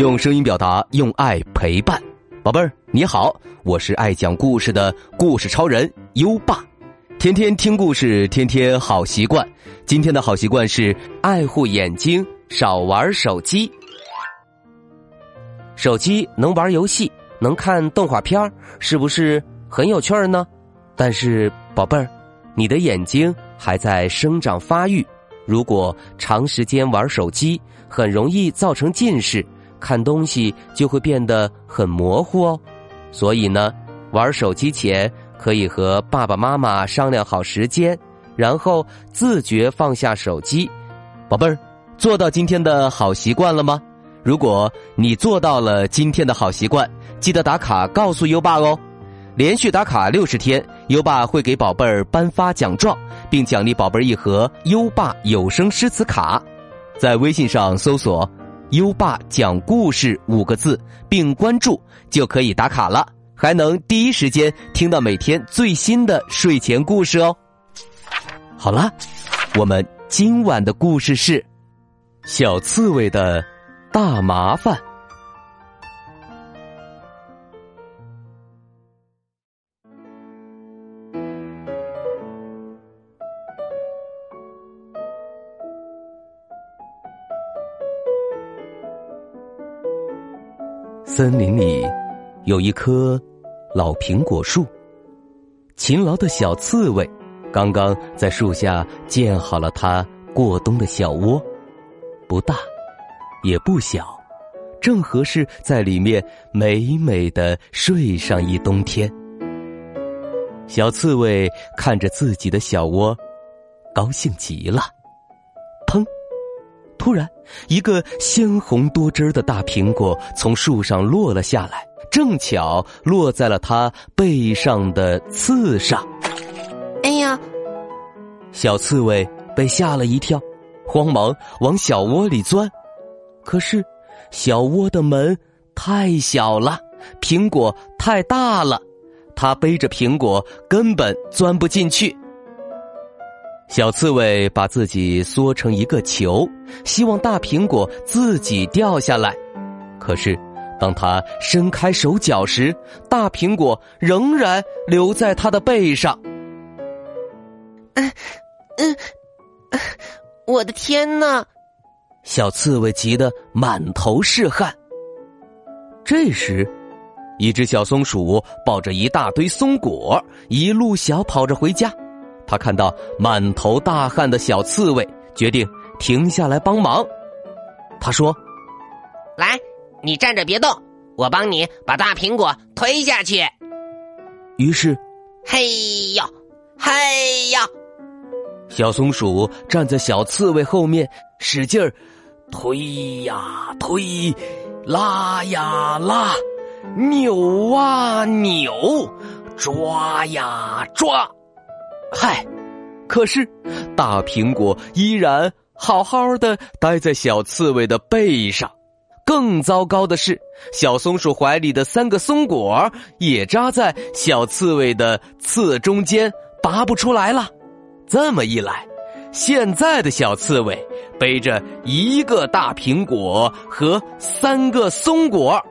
用声音表达，用爱陪伴。宝贝儿，你好，我是爱讲故事的故事超人优爸。天天听故事，天天好习惯。今天的好习惯是爱护眼睛，少玩手机。手机能玩游戏，能看动画片儿是不是很有趣儿呢？但是，宝贝儿，你的眼睛还在生长发育，如果长时间玩手机，很容易造成近视。看东西就会变得很模糊哦，所以呢，玩手机前可以和爸爸妈妈商量好时间，然后自觉放下手机。宝贝儿，做到今天的好习惯了吗？如果你做到了今天的好习惯，记得打卡告诉优爸哦。连续打卡六十天，优爸会给宝贝儿颁发奖状，并奖励宝贝儿一盒优爸有声诗词卡。在微信上搜索。优爸讲故事五个字，并关注就可以打卡了，还能第一时间听到每天最新的睡前故事哦。好了，我们今晚的故事是小刺猬的大麻烦。森林里有一棵老苹果树，勤劳的小刺猬刚刚在树下建好了它过冬的小窝，不大，也不小，正合适在里面美美的睡上一冬天。小刺猬看着自己的小窝，高兴极了。突然，一个鲜红多汁的大苹果从树上落了下来，正巧落在了它背上的刺上。哎呀！小刺猬被吓了一跳，慌忙往小窝里钻。可是，小窝的门太小了，苹果太大了，它背着苹果根本钻不进去。小刺猬把自己缩成一个球，希望大苹果自己掉下来。可是，当他伸开手脚时，大苹果仍然留在他的背上。嗯，嗯，我的天哪！小刺猬急得满头是汗。这时，一只小松鼠抱着一大堆松果，一路小跑着回家。他看到满头大汗的小刺猬，决定停下来帮忙。他说：“来，你站着别动，我帮你把大苹果推下去。”于是，嘿呦，嘿呦，小松鼠站在小刺猬后面，使劲儿推呀推，拉呀拉，扭啊扭，抓呀抓。嗨，可是大苹果依然好好的待在小刺猬的背上。更糟糕的是，小松鼠怀里的三个松果也扎在小刺猬的刺中间，拔不出来了。这么一来，现在的小刺猬背着一个大苹果和三个松果，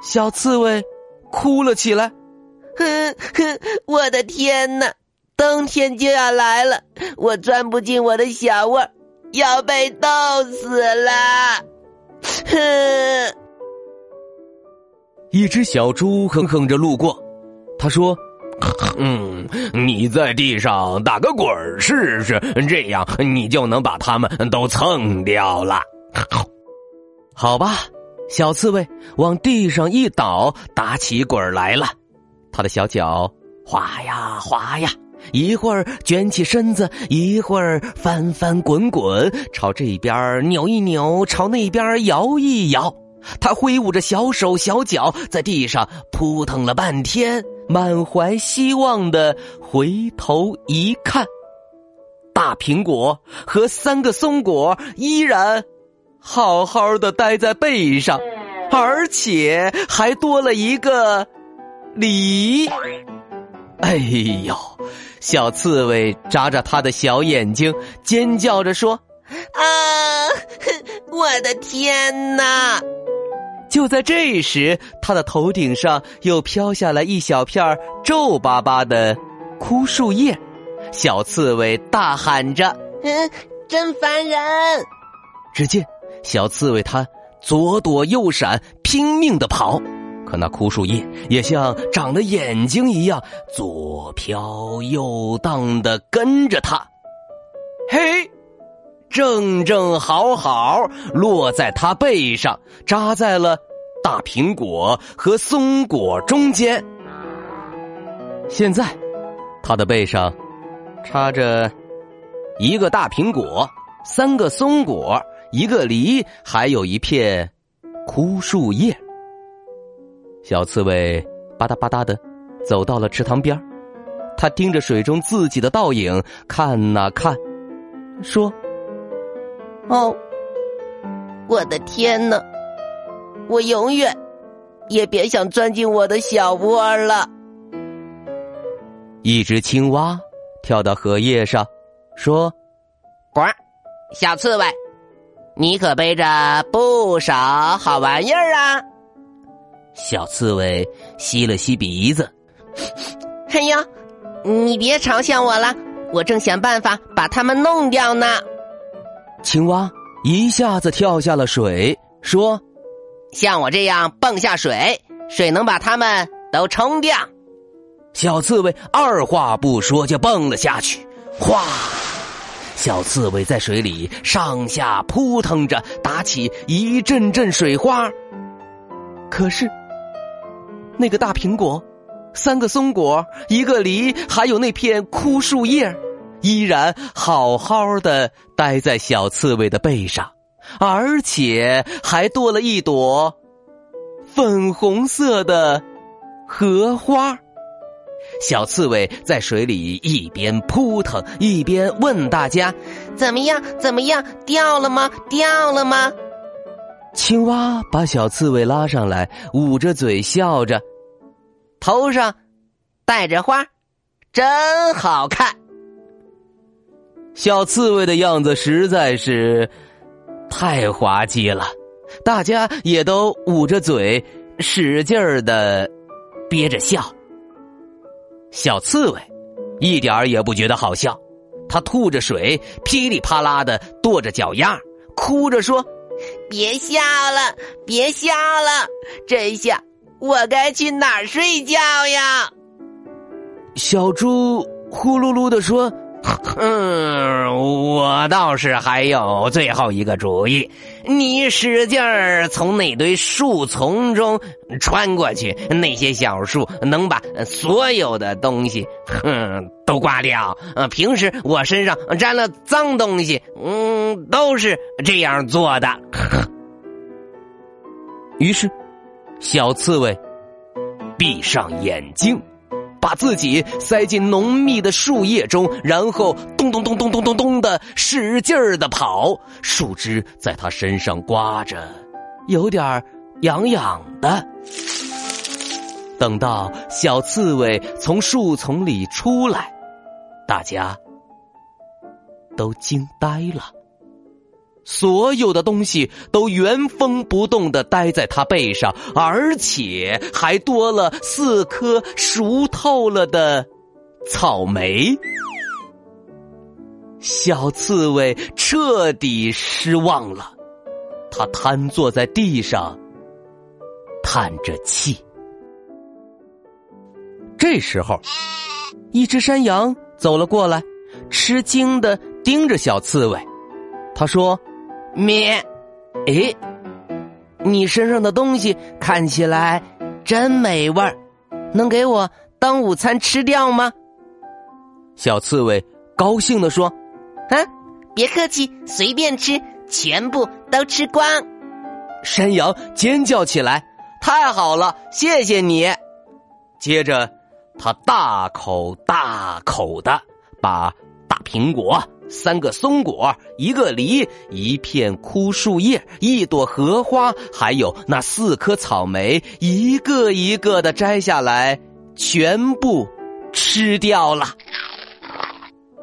小刺猬哭了起来。哼哼，我的天哪！冬天就要来了，我钻不进我的小窝，要被冻死了。哼！一只小猪哼哼着路过，他说：“嗯，你在地上打个滚试试，这样你就能把它们都蹭掉了。”好吧，小刺猬往地上一倒，打起滚来了，他的小脚滑呀滑呀。一会儿卷起身子，一会儿翻翻滚滚，朝这边扭一扭，朝那边摇一摇。他挥舞着小手小脚，在地上扑腾了半天，满怀希望的回头一看，大苹果和三个松果依然好好的待在背上，而且还多了一个梨。哎呦！小刺猬眨着他的小眼睛，尖叫着说：“啊，我的天哪！”就在这时，他的头顶上又飘下来一小片皱巴巴的枯树叶。小刺猬大喊着：“嗯，真烦人！”只见小刺猬它左躲右闪，拼命的跑，可那枯树叶也像长了眼睛一样，左飘右荡的跟着他。嘿！正正好好落在他背上，扎在了大苹果和松果中间。现在，他的背上插着一个大苹果、三个松果、一个梨，还有一片枯树叶。小刺猬吧嗒吧嗒的走到了池塘边他盯着水中自己的倒影看呐看，说。哦，我的天哪！我永远也别想钻进我的小窝了。一只青蛙跳到荷叶上，说：“呱，小刺猬，你可背着不少好玩意儿啊！”小刺猬吸了吸鼻子，哎呀，你别嘲笑我了，我正想办法把它们弄掉呢。青蛙一下子跳下了水，说：“像我这样蹦下水，水能把它们都冲掉。”小刺猬二话不说就蹦了下去，哗！小刺猬在水里上下扑腾着，打起一阵阵水花。可是，那个大苹果、三个松果、一个梨，还有那片枯树叶。依然好好的待在小刺猬的背上，而且还多了一朵粉红色的荷花。小刺猬在水里一边扑腾，一边问大家：“怎么样？怎么样？掉了吗？掉了吗？”青蛙把小刺猬拉上来，捂着嘴笑着，头上戴着花，真好看。小刺猬的样子实在是太滑稽了，大家也都捂着嘴，使劲儿的憋着笑。小刺猬一点儿也不觉得好笑，他吐着水，噼里啪啦的跺着脚丫，哭着说：“ 别笑了，别笑了，这下我该去哪儿睡觉呀？”小猪呼噜噜的说。哼，我倒是还有最后一个主意，你使劲儿从那堆树丛中穿过去，那些小树能把所有的东西，哼，都刮掉。呃，平时我身上沾了脏东西，嗯，都是这样做的。于是，小刺猬闭上眼睛。把自己塞进浓密的树叶中，然后咚咚咚咚咚咚咚的使劲儿的跑，树枝在他身上刮着，有点痒痒的。等到小刺猬从树丛里出来，大家都惊呆了。所有的东西都原封不动的待在他背上，而且还多了四颗熟透了的草莓。小刺猬彻底失望了，他瘫坐在地上，叹着气。这时候，一只山羊走了过来，吃惊的盯着小刺猬，他说。咩，诶，你身上的东西看起来真美味儿，能给我当午餐吃掉吗？小刺猬高兴的说：“啊，别客气，随便吃，全部都吃光。”山羊尖叫起来：“太好了，谢谢你！”接着，他大口大口的把大苹果。三个松果，一个梨，一片枯树叶，一朵荷花，还有那四颗草莓，一个一个的摘下来，全部吃掉了。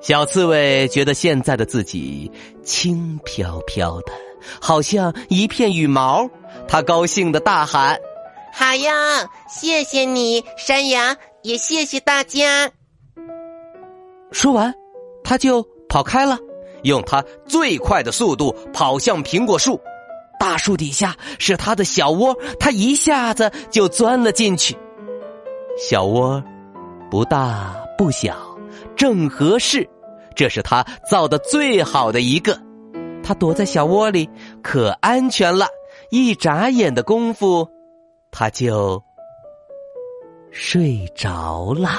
小刺猬觉得现在的自己轻飘飘的，好像一片羽毛。他高兴的大喊：“好呀！谢谢你，山羊，也谢谢大家。”说完，他就跑开了，用他最快的速度跑向苹果树。大树底下是他的小窝，他一下子就钻了进去。小窝不大不小，正合适。这是他造的最好的一个。他躲在小窝里，可安全了。一眨眼的功夫，他就睡着了。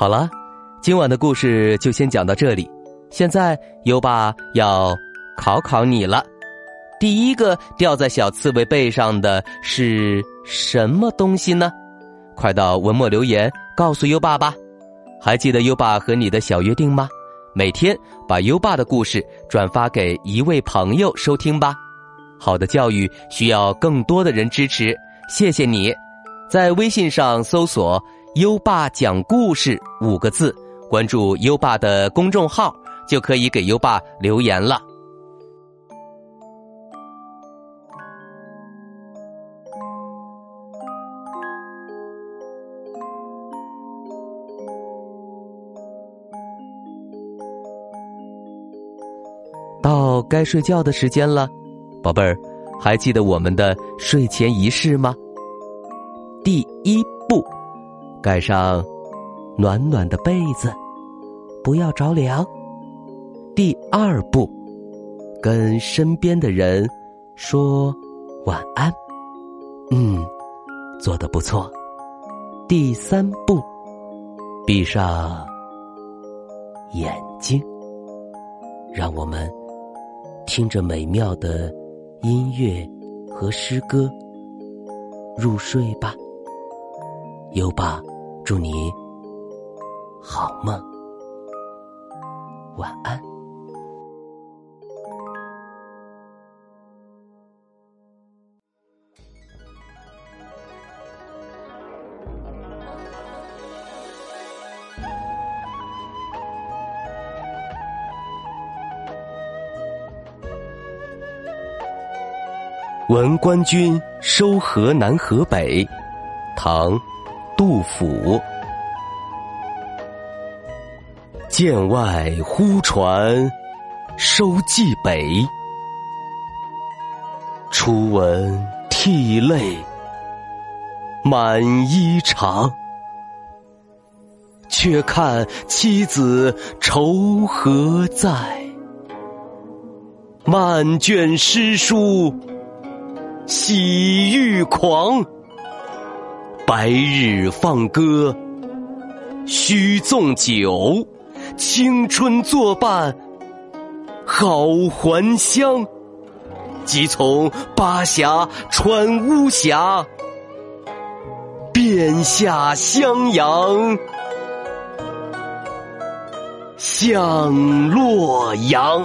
好了，今晚的故事就先讲到这里。现在优爸要考考你了，第一个掉在小刺猬背上的是什么东西呢？快到文末留言告诉优爸吧。还记得优爸和你的小约定吗？每天把优爸的故事转发给一位朋友收听吧。好的教育需要更多的人支持，谢谢你。在微信上搜索。优爸讲故事五个字，关注优爸的公众号就可以给优爸留言了。到该睡觉的时间了，宝贝儿，还记得我们的睡前仪式吗？第一。盖上暖暖的被子，不要着凉。第二步，跟身边的人说晚安。嗯，做的不错。第三步，闭上眼睛，让我们听着美妙的音乐和诗歌入睡吧。优爸，祝你好梦，晚安。闻官军收河南河北，唐。杜甫，剑外忽传收蓟北，初闻涕泪满衣裳。却看妻子愁何在，漫卷诗书喜欲狂。白日放歌须纵酒，青春作伴好还乡。即从巴峡穿巫峡，便下襄阳向洛阳。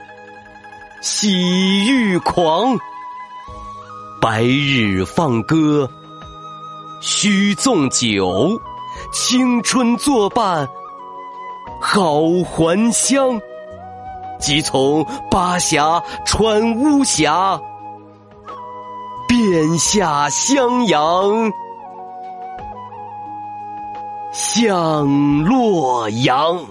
喜欲狂，白日放歌须纵酒，青春作伴好还乡。即从巴峡穿巫峡，便下襄阳向洛阳。